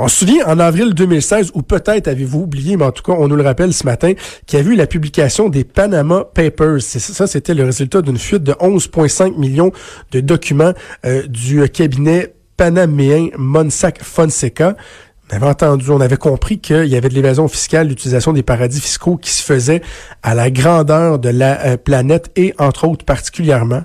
On se souvient en avril 2016, ou peut-être avez-vous oublié, mais en tout cas, on nous le rappelle ce matin, qu'il y a eu la publication des Panama Papers. Ça, c'était le résultat d'une fuite de 11,5 millions de documents euh, du cabinet panaméen Monsac Fonseca. On avait entendu, on avait compris qu'il y avait de l'évasion fiscale, l'utilisation des paradis fiscaux qui se faisait à la grandeur de la euh, planète et entre autres particulièrement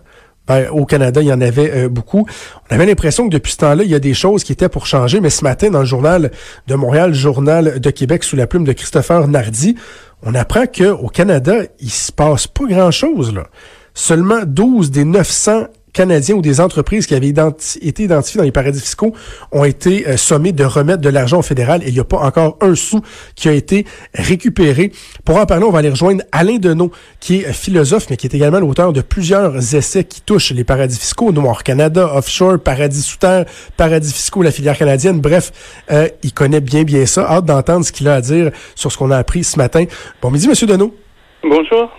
ben, au Canada, il y en avait euh, beaucoup. On avait l'impression que depuis ce temps-là, il y a des choses qui étaient pour changer, mais ce matin, dans le journal de Montréal, journal de Québec, sous la plume de Christopher Nardi, on apprend qu'au Canada, il se passe pas grand-chose. Seulement 12 des 900 Canadiens ou des entreprises qui avaient été identifiées dans les paradis fiscaux ont été euh, sommés de remettre de l'argent au fédéral et il n'y a pas encore un sou qui a été récupéré. Pour en parler, on va aller rejoindre Alain Deneau, qui est philosophe, mais qui est également l'auteur de plusieurs essais qui touchent les paradis fiscaux, Noir Canada, Offshore, Paradis sous terre, Paradis fiscaux, la filière canadienne. Bref, euh, il connaît bien bien ça. Hâte d'entendre ce qu'il a à dire sur ce qu'on a appris ce matin. Bon midi, Monsieur Deneau. Bonjour.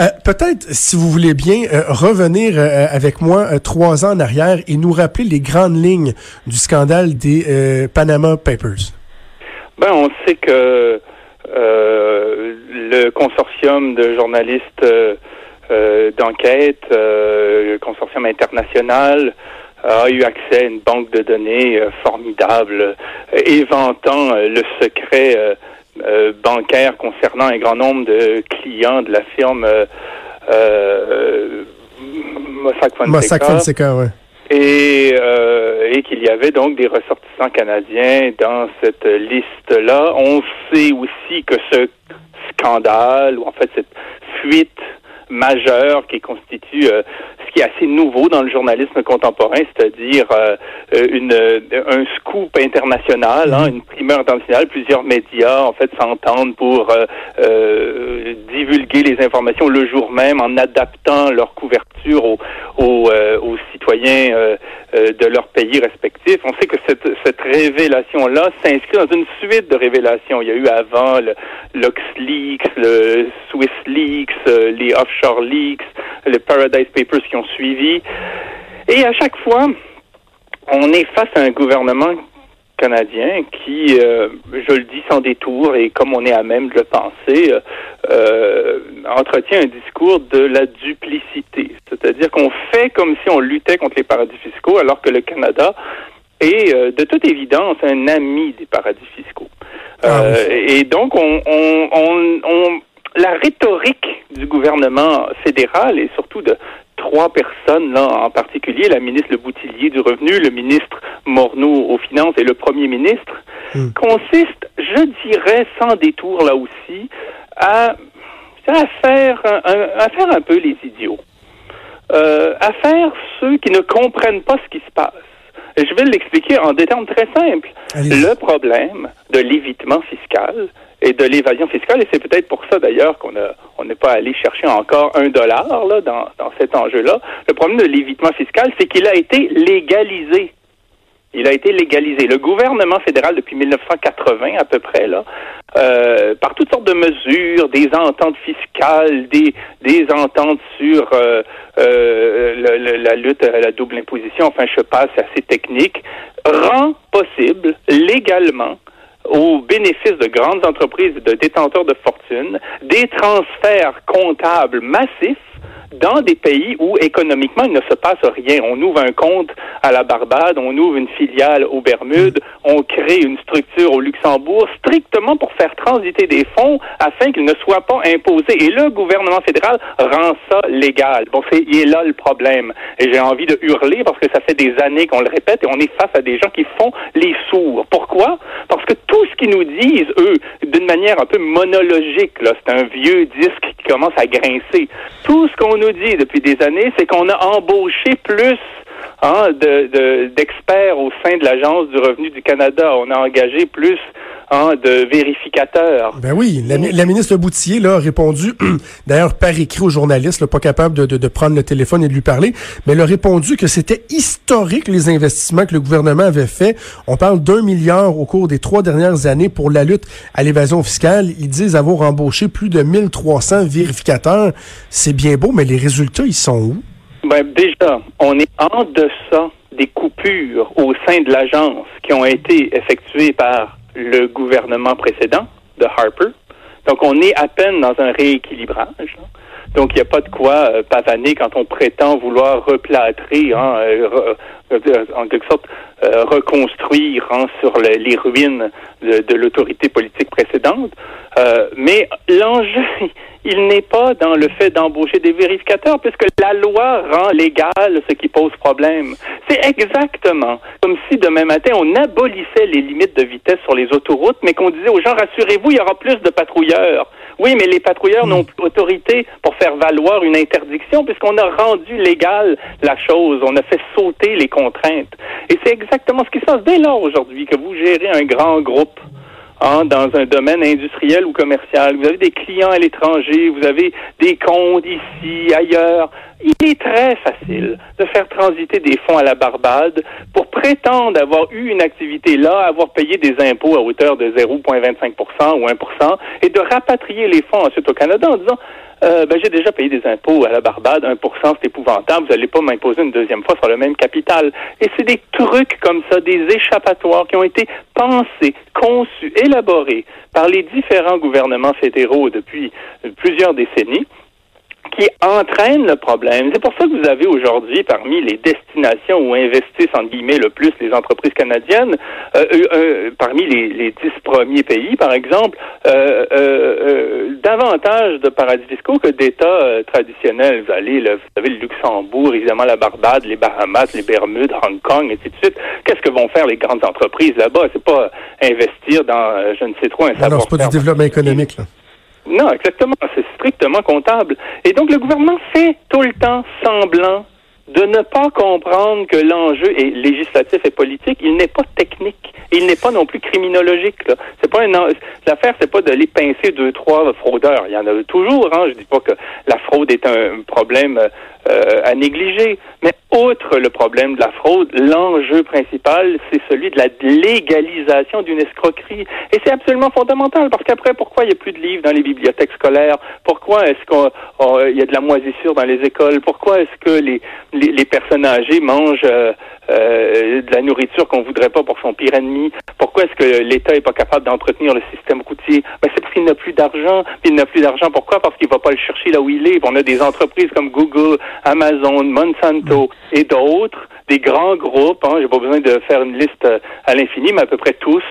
Euh, peut-être, si vous voulez bien, euh, revenir euh, avec moi trois ans en arrière et nous rappeler les grandes lignes du scandale des Panama Papers. Ben, on sait que le consortium de journalistes d'enquête, le consortium international, a eu accès à une banque de données formidable, éventant le secret euh, bancaire concernant un grand nombre de clients de la firme euh, euh Mossack Fonseca. ouais. Et, euh, et qu'il y avait donc des ressortissants canadiens dans cette liste-là. On sait aussi que ce scandale, ou en fait cette fuite majeure qui constitue euh, ce qui est assez nouveau dans le journalisme contemporain, c'est-à-dire euh, une un scoop international, hein, une primeur internationale. Plusieurs médias en fait s'entendent pour euh, divulguer les informations le jour même en adaptant leur couverture aux, aux, aux citoyens de leur pays respectifs. On sait que cette, cette révélation-là s'inscrit dans une suite de révélations. Il y a eu avant le LuxLeaks, le SwissLeaks, les offshore Leaks, les Paradise Papers qui ont suivi. Et à chaque fois, on est face à un gouvernement canadien qui, euh, je le dis sans détour et comme on est à même de le penser, euh, euh, entretient un discours de la duplicité. C'est-à-dire qu'on fait comme si on luttait contre les paradis fiscaux alors que le Canada est de toute évidence un ami des paradis fiscaux. Ah et donc on, on la rhétorique du gouvernement fédéral et surtout de trois personnes là en particulier, la ministre Le Boutillier du Revenu, le ministre Morneau aux Finances et le Premier ministre, hmm. consiste, je dirais, sans détour là aussi, à, à faire un, à faire un peu les idiots, euh, à faire ceux qui ne comprennent pas ce qui se passe. Je vais l'expliquer en des termes très simples. Le problème de l'évitement fiscal, et de l'évasion fiscale. Et c'est peut-être pour ça d'ailleurs qu'on a on n'est pas allé chercher encore un dollar là dans, dans cet enjeu-là. Le problème de l'évitement fiscal, c'est qu'il a été légalisé. Il a été légalisé. Le gouvernement fédéral, depuis 1980 à peu près, là, euh, par toutes sortes de mesures, des ententes fiscales, des, des ententes sur euh, euh, la lutte à la double imposition, enfin je passe assez technique, rend possible légalement au bénéfice de grandes entreprises et de détenteurs de fortune des transferts comptables massifs dans des pays où économiquement il ne se passe rien. On ouvre un compte à la Barbade, on ouvre une filiale aux Bermudes, on crée une structure au Luxembourg strictement pour faire transiter des fonds afin qu'ils ne soient pas imposés. Et le gouvernement fédéral rend ça légal. Bon, c'est il est là le problème. Et j'ai envie de hurler parce que ça fait des années qu'on le répète et on est face à des gens qui font les sourds. Pourquoi? Parce que tout ce qu'ils nous disent, eux, d'une manière un peu monologique, c'est un vieux disque qui commence à grincer. Tout ce qu'on nous dit depuis des années, c'est qu'on a embauché plus hein, d'experts au sein de l'Agence du revenu du Canada. On a engagé plus hein, de vérificateurs. Ben oui, la, ministre Boutillier là, a répondu, d'ailleurs par écrit aux journalistes, pas capable de, de, prendre le téléphone et de lui parler, mais elle a répondu que c'était historique les investissements que le gouvernement avait fait. On parle d'un milliard au cours des trois dernières années pour la lutte à l'évasion fiscale. Ils disent avoir embauché plus de 1300 vérificateurs. C'est bien beau, mais les résultats, ils sont où? Ben, déjà, on est en deçà des coupures au sein de l'agence qui ont été effectuées par le gouvernement précédent de Harper. Donc, on est à peine dans un rééquilibrage. Donc, il n'y a pas de quoi euh, pavaner quand on prétend vouloir replâtrer, hein, euh, euh, en quelque sorte, reconstruire hein, sur les ruines de, l'autorité politique précédente. Mais l'enjeu, il n'est pas dans le fait d'embaucher des vérificateurs, puisque la loi rend légal ce qui pose problème. C'est exactement comme si demain matin, on abolissait les limites de vitesse sur les autoroutes, mais qu'on disait aux gens, rassurez-vous, il y aura plus de patrouilleurs. Oui, mais les patrouilleurs n'ont plus autorité pour faire valoir une interdiction puisqu'on a rendu légal la chose. On a fait sauter les contraintes. Et c'est exactement ce qui se passe dès lors aujourd'hui que vous gérez un grand groupe. Hein, dans un domaine industriel ou commercial. Vous avez des clients à l'étranger, vous avez des comptes ici, ailleurs. Il est très facile de faire transiter des fonds à la Barbade pour prétendre avoir eu une activité là, avoir payé des impôts à hauteur de 0,25 ou 1% et de rapatrier les fonds ensuite au Canada en disant euh, ben, j'ai déjà payé des impôts à la Barbade, 1% c'est épouvantable, vous n'allez pas m'imposer une deuxième fois sur le même capital. Et c'est des trucs comme ça, des échappatoires qui ont été pensés, conçus, élaborés par les différents gouvernements fédéraux depuis plusieurs décennies qui entraîne le problème. C'est pour ça que vous avez aujourd'hui, parmi les destinations où investissent, en guillemets, le plus les entreprises canadiennes, euh, euh, euh, parmi les, dix premiers pays, par exemple, davantage de paradis fiscaux que d'États traditionnels. Vous, allez, vous avez le Luxembourg, évidemment la Barbade, les Bahamas, les Bermudes, Hong Kong, et ainsi de suite. Qu'est-ce que vont faire les grandes entreprises là-bas? C'est pas investir dans, je ne sais trop, un savoir Alors, c'est pas du développement économique, là. Non, exactement. C'est strictement comptable. Et donc, le gouvernement fait tout le temps semblant de ne pas comprendre que l'enjeu est législatif et politique, il n'est pas technique, il n'est pas non plus criminologique. C'est pas une l'affaire, c'est pas de les pincer deux trois fraudeurs. Il y en a toujours. Hein. Je dis pas que la fraude est un problème euh, à négliger, mais outre le problème de la fraude, l'enjeu principal, c'est celui de la légalisation d'une escroquerie. Et c'est absolument fondamental, parce qu'après, pourquoi il n'y a plus de livres dans les bibliothèques scolaires? Pourquoi est-ce qu'il y a de la moisissure dans les écoles? Pourquoi est-ce que les, les, personnes âgées mangent euh, euh, de la nourriture qu'on voudrait pas pour son pire ennemi? Pourquoi est-ce que l'État est pas capable d'entretenir le système routier? Ben, c'est parce qu'il n'a plus d'argent. Il n'a plus d'argent. Pourquoi? Parce qu'il va pas le chercher là où il est. On a des entreprises comme Google, Amazon, Monsanto et d'autres, des grands groupes, hein, j'ai pas besoin de faire une liste euh, à l'infini, mais à peu près tous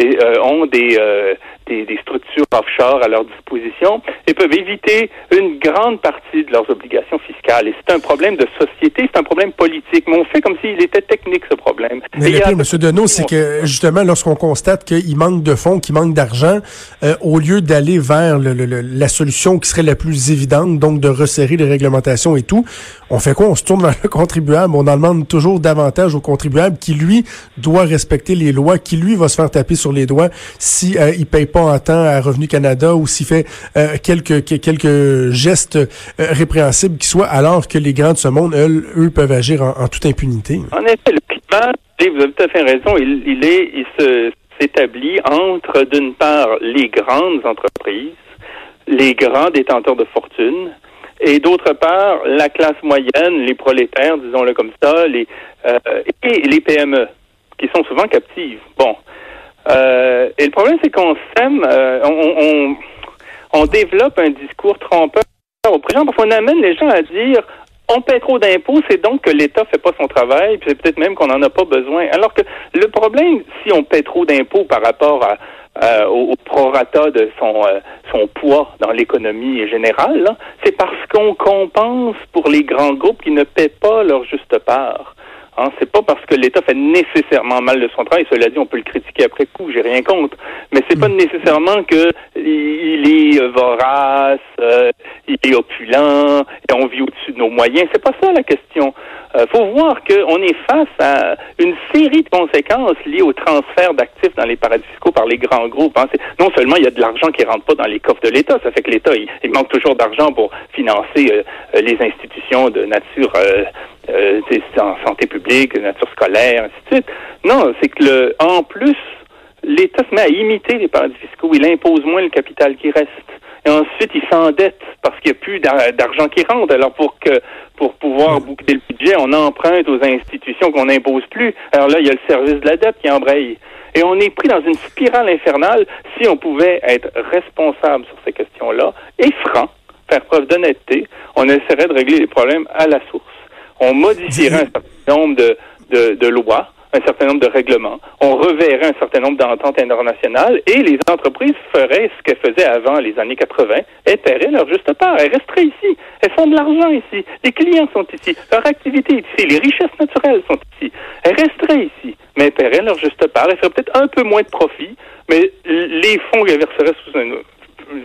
euh, ont des, euh, des, des, structures offshore à leur disposition et peuvent éviter une grande partie de leurs obligations fiscales. Et c'est un problème de société, c'est un problème politique. Mais on fait comme s'il était technique, ce problème. Mais le pire, M. Deneau, c'est que justement, lorsqu'on constate qu'il manque de fonds, qu'il manque d'argent, euh, au lieu d'aller vers le, le, la solution qui serait la plus évidente, donc de resserrer les réglementations et tout, on fait quoi? On se tourne vers le contribuable, on en demande toujours davantage au contribuable qui, lui, doit respecter les lois, qui, lui, va se faire taper sur les doigts si euh, il paye pas en temps à Revenu Canada ou s'il fait euh, quelques quelques gestes euh, répréhensibles qui soient, alors que les grands de ce monde, eux, peuvent agir en, toute impunité. En effet, le climat, vous avez tout à fait raison, il, il est, il s'établit entre, d'une part, les grandes entreprises, les grands détenteurs de fortune, et d'autre part, la classe moyenne, les prolétaires, disons-le comme ça, les, euh, et les PME, qui sont souvent captives. Bon. Euh, et le problème, c'est qu'on sème, euh, on, on, développe un discours trompeur au présent parce qu'on amène les gens à dire on paie trop d'impôts, c'est donc que l'État fait pas son travail, puis c'est peut-être même qu'on n'en a pas besoin. Alors que le problème, si on paie trop d'impôts par rapport à, au, prorata de son, euh, son poids dans l'économie générale, c'est parce qu'on compense pour les grands groupes qui ne paient pas leur juste part. Hein, c'est pas parce que l'État fait nécessairement mal de son travail. Cela dit, on peut le critiquer après coup. J'ai rien contre. Mais c'est pas mm. nécessairement que il est vorace, euh, il est opulent, et on vit au-dessus de nos moyens. C'est pas ça la question. Euh, faut voir qu'on est face à une série de conséquences liées au transfert d'actifs dans les paradis fiscaux par les grands groupes. Hein. Non seulement il y a de l'argent qui rentre pas dans les coffres de l'État, ça fait que l'État il, manque toujours d'argent pour financer euh, les institutions de nature euh, euh, en santé publique, de nature scolaire, ainsi de suite. Non, c'est que le, en plus, l'État se met à imiter les paradis fiscaux. Il impose moins le capital qui reste. Et ensuite ils s'endettent parce qu'il n'y a plus d'argent qui rentre. Alors pour que pour pouvoir boucler le budget, on emprunte aux institutions qu'on n'impose plus. Alors là, il y a le service de la dette qui embraye. Et on est pris dans une spirale infernale. Si on pouvait être responsable sur ces questions-là et franc, faire preuve d'honnêteté, on essaierait de régler les problèmes à la source. On modifierait un certain nombre de, de, de lois un certain nombre de règlements. On reverrait un certain nombre d'ententes internationales et les entreprises feraient ce qu'elles faisaient avant les années 80, elles paieraient leur juste part. Elles resteraient ici. Elles font de l'argent ici. Les clients sont ici. Leur activité est ici. Les richesses naturelles sont ici. Elles resteraient ici. Mais elles paieraient leur juste part. Elles feraient peut-être un peu moins de profit, mais les fonds qu'elles verseraient sous un,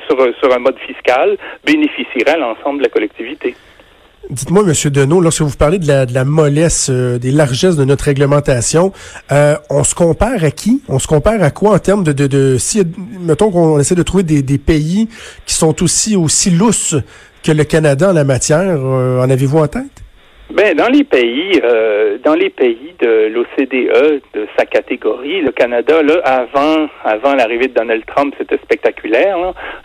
sur, sur un mode fiscal bénéficieraient à l'ensemble de la collectivité. Dites-moi, Monsieur Deneau, lorsque vous parlez de la, mollesse, euh, des largesses de notre réglementation, euh, on se compare à qui? On se compare à quoi en termes de, de, de si, mettons qu'on essaie de trouver des, pays qui sont aussi, aussi lousses que le Canada en la matière, euh, en avez-vous en tête? Ben, dans les pays, dans les pays de l'OCDE, de sa catégorie, le Canada, là, avant, avant l'arrivée de Donald Trump, c'était spectaculaire.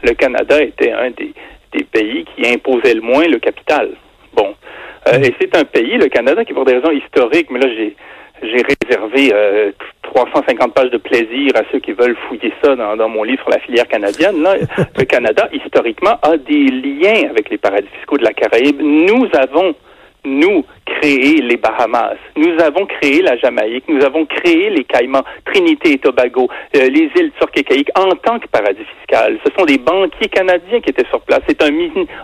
Le Canada était un des pays qui imposait le moins le capital. Bon. Euh, et c'est un pays, le Canada, qui pour des raisons historiques, mais là j'ai j'ai réservé euh, 350 pages de plaisir à ceux qui veulent fouiller ça dans, dans mon livre sur la filière canadienne. Là, le Canada, historiquement, a des liens avec les paradis fiscaux de la Caraïbe. Nous avons nous, créé les Bahamas. Nous avons créé la Jamaïque. Nous avons créé les Caïmans, Trinité et Tobago, euh, les îles turques et caïques en tant que paradis fiscal. Ce sont des banquiers canadiens qui étaient sur place. C'est un,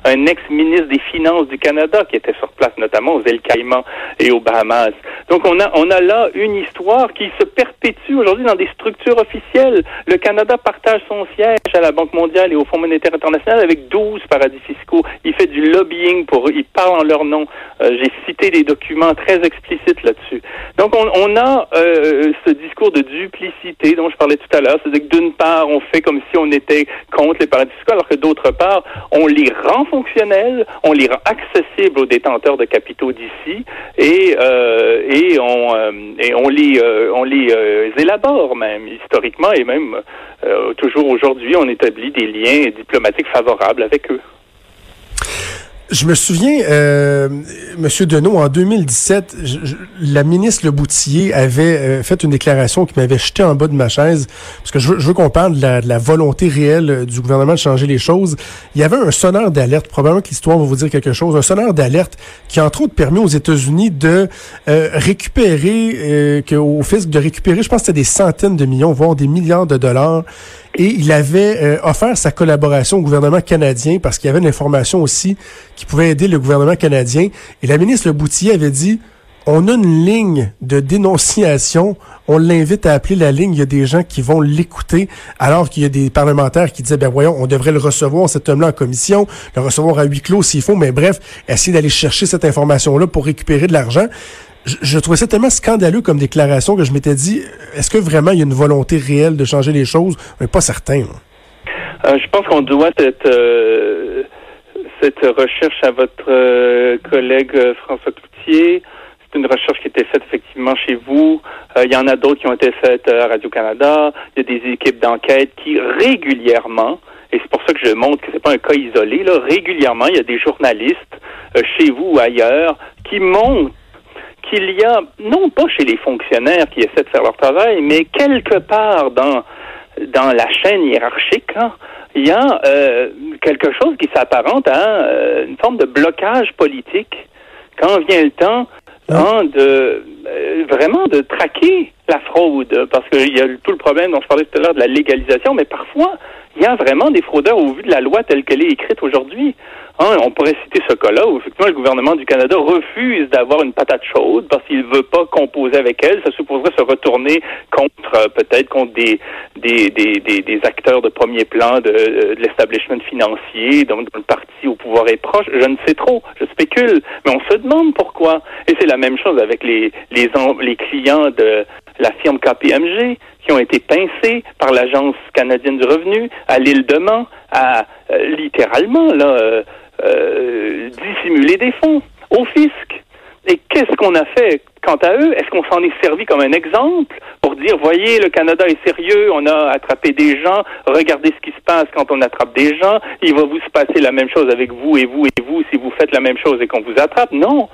un ex-ministre des Finances du Canada qui était sur place, notamment aux îles Caïmans et aux Bahamas. Donc on a, on a là une histoire qui se perpétue aujourd'hui dans des structures officielles. Le Canada partage son siège à la Banque mondiale et au Fonds monétaire international avec 12 paradis fiscaux. Il fait du lobbying pour, il parle en leur nom. Euh, j'ai cité des documents très explicites là-dessus. Donc, on, a euh, ce discours de duplicité dont je parlais tout à l'heure. C'est-à-dire que d'une part, on fait comme si on était contre les paradis fiscaux, alors que d'autre part, on les rend fonctionnels, on les rend accessibles aux détenteurs de capitaux d'ici et, euh, et, on, et on les, on les élabore même historiquement et même toujours aujourd'hui, on établit des liens diplomatiques favorables avec eux. Je me souviens, euh, Monsieur Deneau, en 2017, la ministre Le Boutillier avait euh, fait une déclaration qui m'avait jeté en bas de ma chaise, parce que je veux, qu'on parle de la, volonté réelle euh, du gouvernement de changer les choses. Il y avait un sonneur d'alerte, probablement que l'histoire va vous dire quelque chose, un sonneur d'alerte qui, entre autres, permet aux États-Unis de euh, récupérer, que, au fisc de récupérer, je pense que c'était des centaines de millions, voire des milliards de dollars et il avait euh, offert sa collaboration au gouvernement canadien parce qu'il y avait une information aussi qui pouvait aider le gouvernement canadien. Et la ministre Le Boutier avait dit, on a une ligne de dénonciation, on l'invite à appeler la ligne, il y a des gens qui vont l'écouter, alors qu'il y a des parlementaires qui disaient, ben voyons, on devrait le recevoir, cet homme-là, en commission, le recevoir à huis clos s'il faut, mais bref, essayer d'aller chercher cette information-là pour récupérer de l'argent je, trouvais ça tellement scandaleux comme déclaration que je m'étais dit, est-ce que vraiment il y a une volonté réelle de changer les choses? Mais pas certain. Euh, je pense qu'on doit cette, euh, cette recherche à votre euh, collègue François Cloutier. C'est une recherche qui a été faite effectivement chez vous. il y en a d'autres qui ont été faites à Radio-Canada. Il y a des équipes d'enquête qui régulièrement, et c'est pour ça que je montre que c'est pas un cas isolé, là, régulièrement, il y a des journalistes chez vous ou ailleurs qui montrent qu'il y a, non pas chez les fonctionnaires qui essaient de faire leur travail, mais quelque part dans, dans la chaîne hiérarchique, hein, il y a euh, quelque chose qui s'apparente à euh, une forme de blocage politique quand vient le temps hein, de euh, vraiment de traquer la fraude, parce qu'il y a tout le problème dont je parlais tout à l'heure de la légalisation, mais parfois il y a vraiment des fraudeurs au vu de la loi telle qu'elle est écrite aujourd'hui. Hein, on pourrait citer ce cas-là où effectivement le gouvernement du Canada refuse d'avoir une patate chaude parce qu'il ne veut pas composer avec elle. Ça supposerait se retourner contre euh, peut-être contre des des, des, des, acteurs de premier plan de, euh, de l'establishment financier, donc le parti au pouvoir est proche. Je ne sais trop, je spécule, mais on se demande pourquoi. Et c'est la même chose avec les les, les clients de la firme KPMG qui ont été pincés par l'Agence canadienne du revenu à l'île de Mans, à euh, littéralement là euh, dissimuler des fonds au fisc. Et qu'est-ce qu'on a fait quant à eux, est-ce qu'on s'en est servi comme un exemple pour dire, voyez, le Canada est sérieux, on a attrapé des gens, regardez ce qui se passe quand on attrape des gens, il va vous se passer la même chose avec vous et vous et vous si vous faites la même chose et qu'on vous attrape? Non.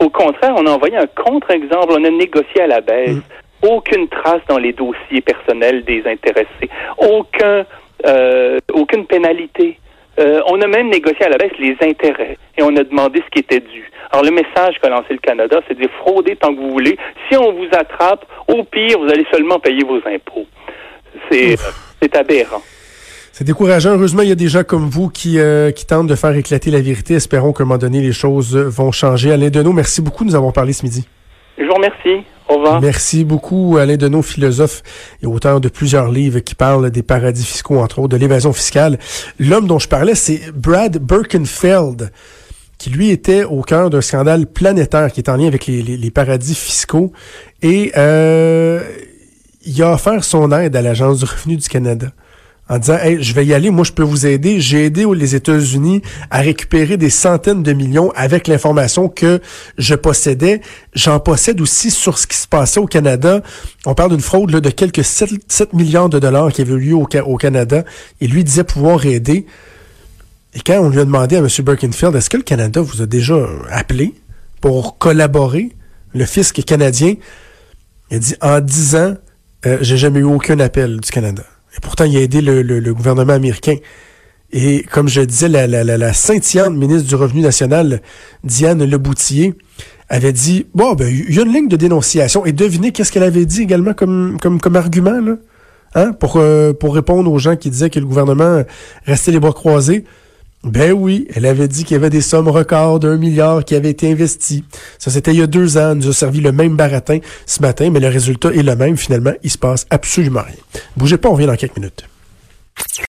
Au contraire, on a envoyé un contre-exemple, on a négocié à la baisse. Mm. Aucune trace dans les dossiers personnels des intéressés. Aucun, euh, aucune pénalité. Euh, on a même négocié à la baisse les intérêts et on a demandé ce qui était dû. Alors le message qu'a lancé le Canada, c'est de frauder tant que vous voulez. Si on vous attrape, au pire, vous allez seulement payer vos impôts. C'est aberrant. C'est décourageant. Heureusement, il y a des gens comme vous qui, euh, qui tentent de faire éclater la vérité. Espérons qu'à un moment donné, les choses vont changer. Alain Deneau, merci beaucoup de nous avoir parlé ce midi. Je vous remercie. Au revoir. Merci beaucoup, Alain Deneau, philosophe et auteur de plusieurs livres qui parlent des paradis fiscaux, entre autres, de l'évasion fiscale. L'homme dont je parlais, c'est Brad Birkenfeld qui lui était au cœur d'un scandale planétaire qui est en lien avec les, les, paradis fiscaux. Et euh, il a offert son aide à l'Agence du revenu du Canada en disant hey, je vais y aller, moi je peux vous aider. J'ai aidé les États-Unis à récupérer des centaines de millions avec l'information que je possédais. J'en possède aussi sur ce qui se passait au Canada. On parle d'une fraude là, de quelques 7, milliards de dollars qui avait eu lieu au, au Canada. Et lui disait pouvoir aider. Et quand on lui a demandé à M. Birkenfield, est-ce que le Canada vous a déjà appelé pour collaborer, le fisc canadien, il a dit, en dix ans, euh, j'ai jamais eu aucun appel du Canada. Et pourtant, il a aidé le, gouvernement américain. Et comme je disais, la, la, la, ministre du Revenu national, Diane Leboutillier, avait dit, bon, ben, il y a une ligne de dénonciation. Et devinez qu'est-ce qu'elle avait dit également comme, argument, là? Hein? Euh, pour répondre aux gens qui disaient que le gouvernement restait les bras croisés. Ben oui, elle avait dit qu'il y avait des sommes records d'un milliard qui avaient été investies. Ça, c'était il y a deux ans. Elle nous a servi le même baratin ce matin, mais le résultat est le même. Finalement, il se passe absolument rien. Bougez pas, on revient dans quelques minutes.